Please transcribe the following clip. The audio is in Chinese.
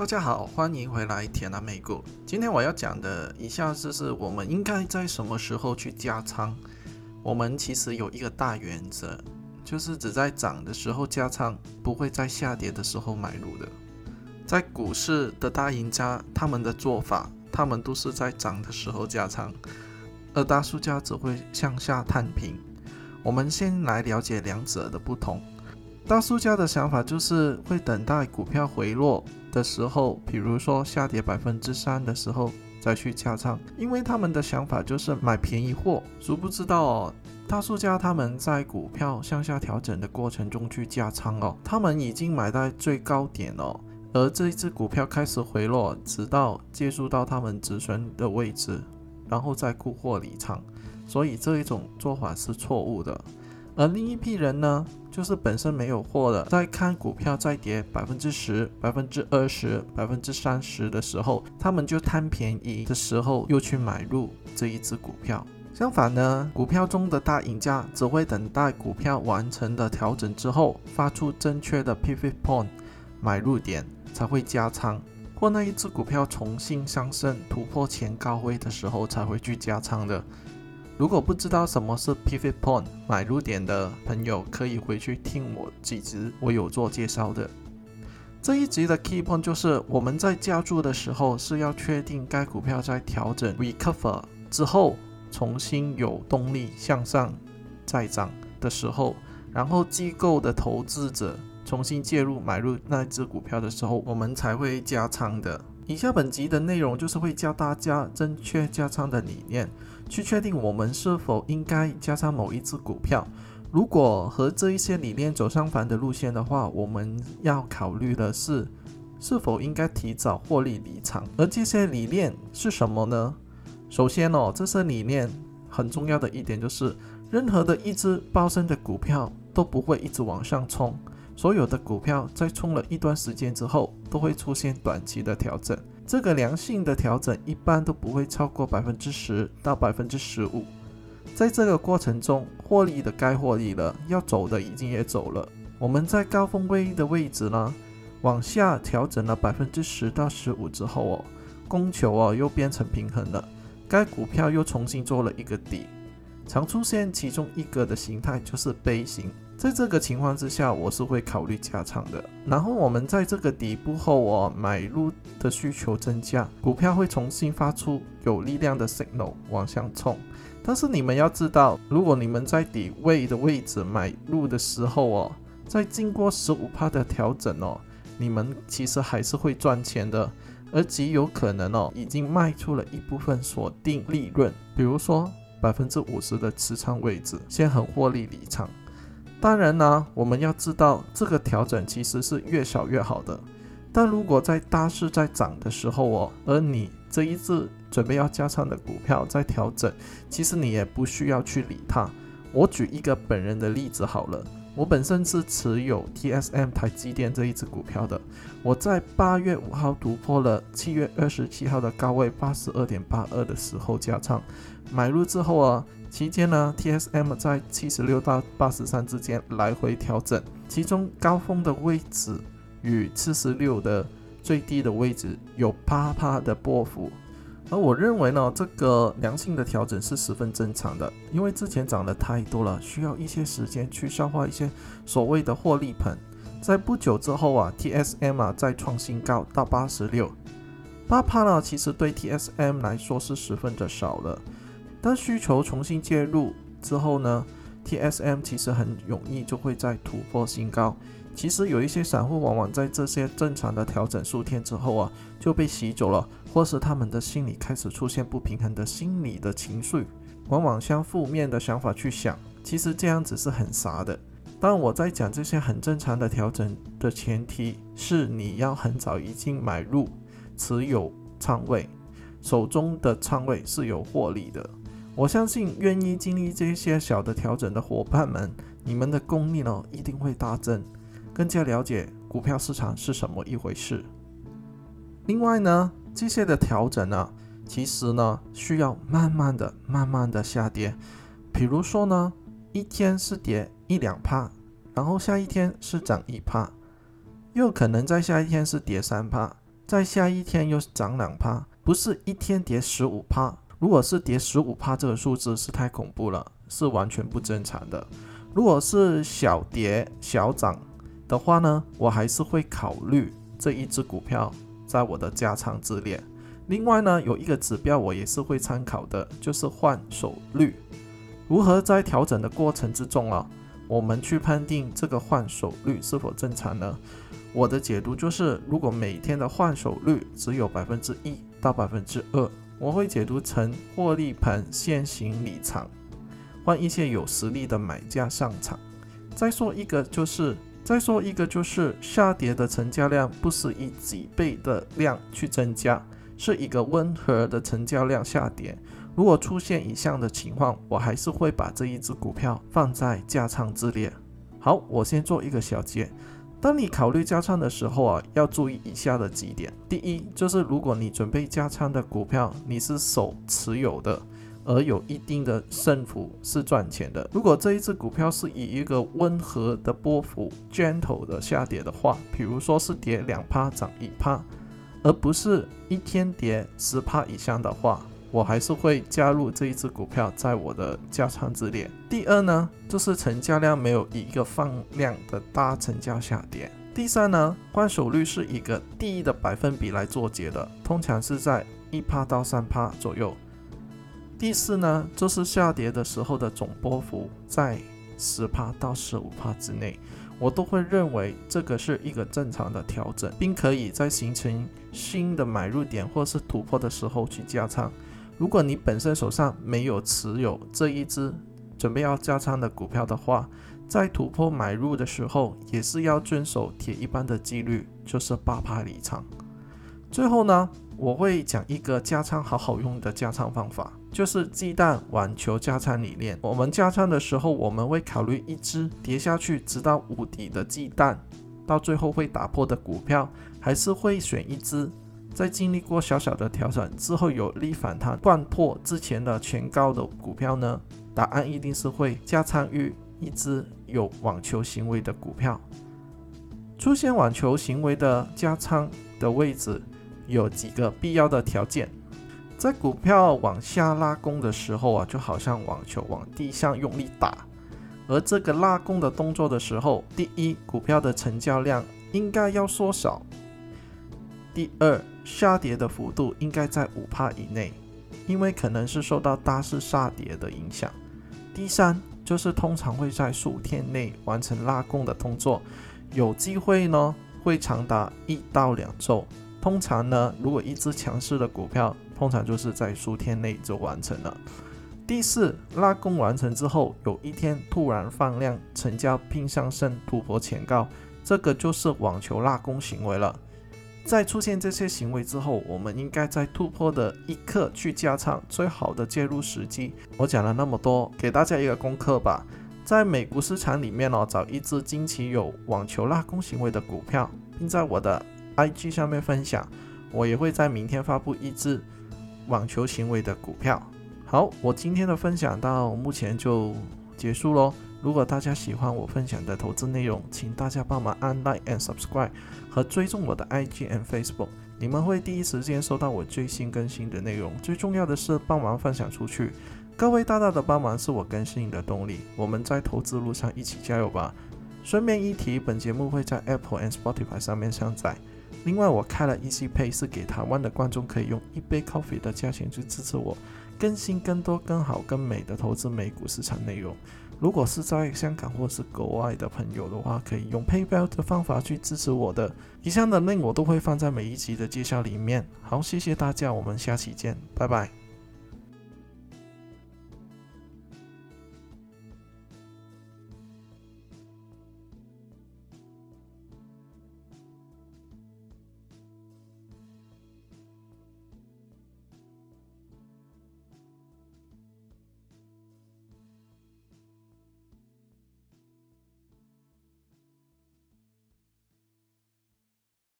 大家好，欢迎回来铁南美股。今天我要讲的以下就是我们应该在什么时候去加仓。我们其实有一个大原则，就是只在涨的时候加仓，不会在下跌的时候买入的。在股市的大赢家，他们的做法，他们都是在涨的时候加仓，而大输家只会向下探平。我们先来了解两者的不同。大输家的想法就是会等待股票回落的时候，比如说下跌百分之三的时候再去加仓，因为他们的想法就是买便宜货。殊不知道哦，大输家他们在股票向下调整的过程中去加仓哦，他们已经买在最高点哦，而这一只股票开始回落，直到接触到他们止损的位置，然后再沽货离场，所以这一种做法是错误的。而另一批人呢，就是本身没有货的，在看股票再跌百分之十、百分之二十、百分之三十的时候，他们就贪便宜的时候又去买入这一只股票。相反呢，股票中的大赢家只会等待股票完成的调整之后，发出正确的 pivot point 买入点，才会加仓，或那一只股票重新上升突破前高位的时候才会去加仓的。如果不知道什么是 pivot point 买入点的朋友，可以回去听我几集，我有做介绍的。这一集的 key point 就是我们在加注的时候是要确定该股票在调整 recover 之后重新有动力向上再涨的时候，然后机构的投资者重新介入买入那只股票的时候，我们才会加仓的。以下本集的内容就是会教大家正确加仓的理念。去确定我们是否应该加上某一只股票。如果和这一些理念走相反的路线的话，我们要考虑的是是否应该提早获利离场。而这些理念是什么呢？首先哦，这些理念很重要的一点就是，任何的一只暴升的股票都不会一直往上冲。所有的股票在冲了一段时间之后，都会出现短期的调整。这个良性的调整一般都不会超过百分之十到百分之十五。在这个过程中，获利的该获利了，要走的已经也走了。我们在高峰位的位置呢，往下调整了百分之十到十五之后哦，供求哦又变成平衡了，该股票又重新做了一个底。常出现其中一个的形态就是杯形。在这个情况之下，我是会考虑加仓的。然后我们在这个底部后，我买入的需求增加，股票会重新发出有力量的 signal 往上冲。但是你们要知道，如果你们在底位的位置买入的时候哦，在经过十五帕的调整哦，你们其实还是会赚钱的，而极有可能哦，已经卖出了一部分锁定利润，比如说百分之五十的持仓位置，先很获利离场。当然呢，我们要知道这个调整其实是越小越好的。但如果在大势在涨的时候哦，而你这一次准备要加仓的股票在调整，其实你也不需要去理它。我举一个本人的例子好了，我本身是持有 TSM 台积电这一只股票的，我在八月五号突破了七月二十七号的高位八十二点八二的时候加仓，买入之后啊。期间呢，TSM 在七十六到八十三之间来回调整，其中高峰的位置与七十六的最低的位置有啪啪的波幅，而我认为呢，这个良性的调整是十分正常的，因为之前涨得太多了，需要一些时间去消化一些所谓的获利盆。在不久之后啊，TSM 啊再创新高到八十六，八帕呢，其实对 TSM 来说是十分的少了。当需求重新介入之后呢，TSM 其实很容易就会再突破新高。其实有一些散户往往在这些正常的调整数天之后啊，就被洗走了，或是他们的心里开始出现不平衡的心理的情绪，往往向负面的想法去想。其实这样子是很傻的。但我在讲这些很正常的调整的前提是你要很早已经买入持有仓位，手中的仓位是有获利的。我相信愿意经历这些小的调整的伙伴们，你们的功力呢一定会大增，更加了解股票市场是什么一回事。另外呢，这些的调整呢，其实呢需要慢慢的、慢慢的下跌。比如说呢，一天是跌一两帕，然后下一天是涨一帕，又可能在下一天是跌三帕。在下一天又是涨两趴，不是一天跌十五趴。如果是跌十五趴，这个数字是太恐怖了，是完全不正常的。如果是小跌小涨的话呢，我还是会考虑这一只股票在我的加仓之列。另外呢，有一个指标我也是会参考的，就是换手率。如何在调整的过程之中啊，我们去判定这个换手率是否正常呢？我的解读就是，如果每天的换手率只有百分之一到百分之二。我会解读成获利盘现行离场，换一些有实力的买家上场。再说一个就是，再说一个就是下跌的成交量不是以几倍的量去增加，是一个温和的成交量下跌。如果出现以上的情况，我还是会把这一只股票放在加仓之列。好，我先做一个小结。当你考虑加仓的时候啊，要注意以下的几点。第一，就是如果你准备加仓的股票，你是手持有的，而有一定的胜负是赚钱的。如果这一只股票是以一个温和的波幅 （gentle） 的下跌的话，比如说是跌两趴涨一趴，而不是一天跌十趴以上的话。我还是会加入这一只股票在我的加仓之列。第二呢，就是成交量没有以一个放量的大成交下跌。第三呢，换手率是一个低的百分比来做结的，通常是在一趴到三趴左右。第四呢，就是下跌的时候的总波幅在十趴到十五趴之内。我都会认为这个是一个正常的调整，并可以在形成新的买入点或是突破的时候去加仓。如果你本身手上没有持有这一只准备要加仓的股票的话，在突破买入的时候，也是要遵守铁一般的纪律，就是八趴离场。最后呢，我会讲一个加仓好好用的加仓方法，就是鸡蛋网球加仓理念。我们加仓的时候，我们会考虑一只跌下去直到无底的鸡蛋，到最后会打破的股票，还是会选一只。在经历过小小的调整之后，有力反弹贯破之前的前高的股票呢？答案一定是会加仓于一只有网球行为的股票。出现网球行为的加仓的位置有几个必要的条件。在股票往下拉弓的时候啊，就好像网球往地上用力打，而这个拉弓的动作的时候，第一，股票的成交量应该要缩小；第二，下跌的幅度应该在五帕以内，因为可能是受到大势下跌的影响。第三就是通常会在数天内完成拉弓的动作，有机会呢会长达一到两周。通常呢，如果一只强势的股票，通常就是在数天内就完成了。第四，拉弓完成之后，有一天突然放量，成交并上升突破前高，这个就是网球拉弓行为了。在出现这些行为之后，我们应该在突破的一刻去加仓，最好的介入时机。我讲了那么多，给大家一个功课吧。在美股市场里面哦，找一只近期有网球拉弓行为的股票，并在我的 IG 上面分享。我也会在明天发布一只网球行为的股票。好，我今天的分享到目前就结束喽。如果大家喜欢我分享的投资内容，请大家帮忙按 like and subscribe 和追踪我的 IG and Facebook，你们会第一时间收到我最新更新的内容。最重要的是帮忙分享出去，各位大大的帮忙是我更新的动力。我们在投资路上一起加油吧！顺便一提，本节目会在 Apple and Spotify 上面上载。另外，我开了 Easy Pay，是给台湾的观众可以用一杯 coffee 的价钱去支持我，更新更多、更好、更美的投资美股市场内容。如果是在香港或是国外的朋友的话，可以用 PayPal 的方法去支持我的。以上的 link 我都会放在每一集的介绍里面。好，谢谢大家，我们下期见，拜拜。